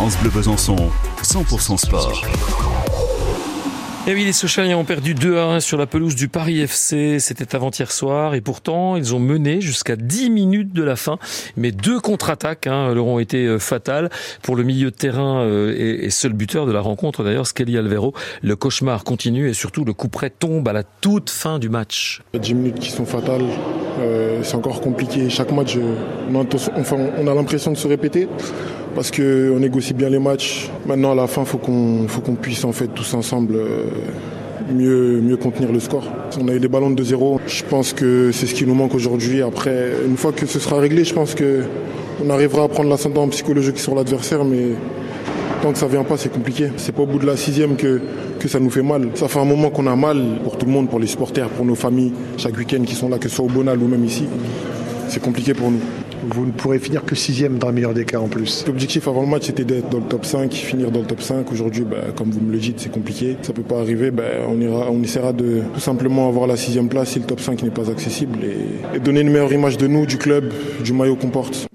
France Bleu Besançon, 100% sport. Et oui, les Sochaliens ont perdu 2 à 1 sur la pelouse du Paris FC. C'était avant-hier soir. Et pourtant, ils ont mené jusqu'à 10 minutes de la fin. Mais deux contre-attaques hein, leur ont été euh, fatales. Pour le milieu de terrain euh, et, seul buteur de la rencontre, d'ailleurs, Skelly Alvero, le cauchemar continue et surtout le coup près tombe à la toute fin du match. 10 minutes qui sont fatales. Euh, c'est encore compliqué. Chaque match, on a, enfin, on a l'impression de se répéter parce qu'on négocie bien les matchs. Maintenant, à la fin, il faut qu'on puisse en fait tous ensemble euh, mieux, mieux contenir le score. On a eu des ballons de 2-0. Je pense que c'est ce qui nous manque aujourd'hui. Après, une fois que ce sera réglé, je pense qu'on arrivera à prendre l'ascendant psychologique sur l'adversaire, mais tant que ça vient pas, c'est compliqué. C'est pas au bout de la sixième que, que ça nous fait mal. Ça fait un moment qu'on a mal pour tout le monde, pour les supporters, pour nos familles, chaque week-end qui sont là, que ce soit au Bonal ou même ici. C'est compliqué pour nous. Vous ne pourrez finir que sixième dans le meilleur des cas en plus. L'objectif avant le match c'était d'être dans le top 5, finir dans le top 5. Aujourd'hui, bah, comme vous me le dites, c'est compliqué. Ça peut pas arriver. Bah, on, ira, on essaiera de tout simplement avoir la sixième place si le top 5 n'est pas accessible et, et donner une meilleure image de nous, du club, du maillot qu'on porte.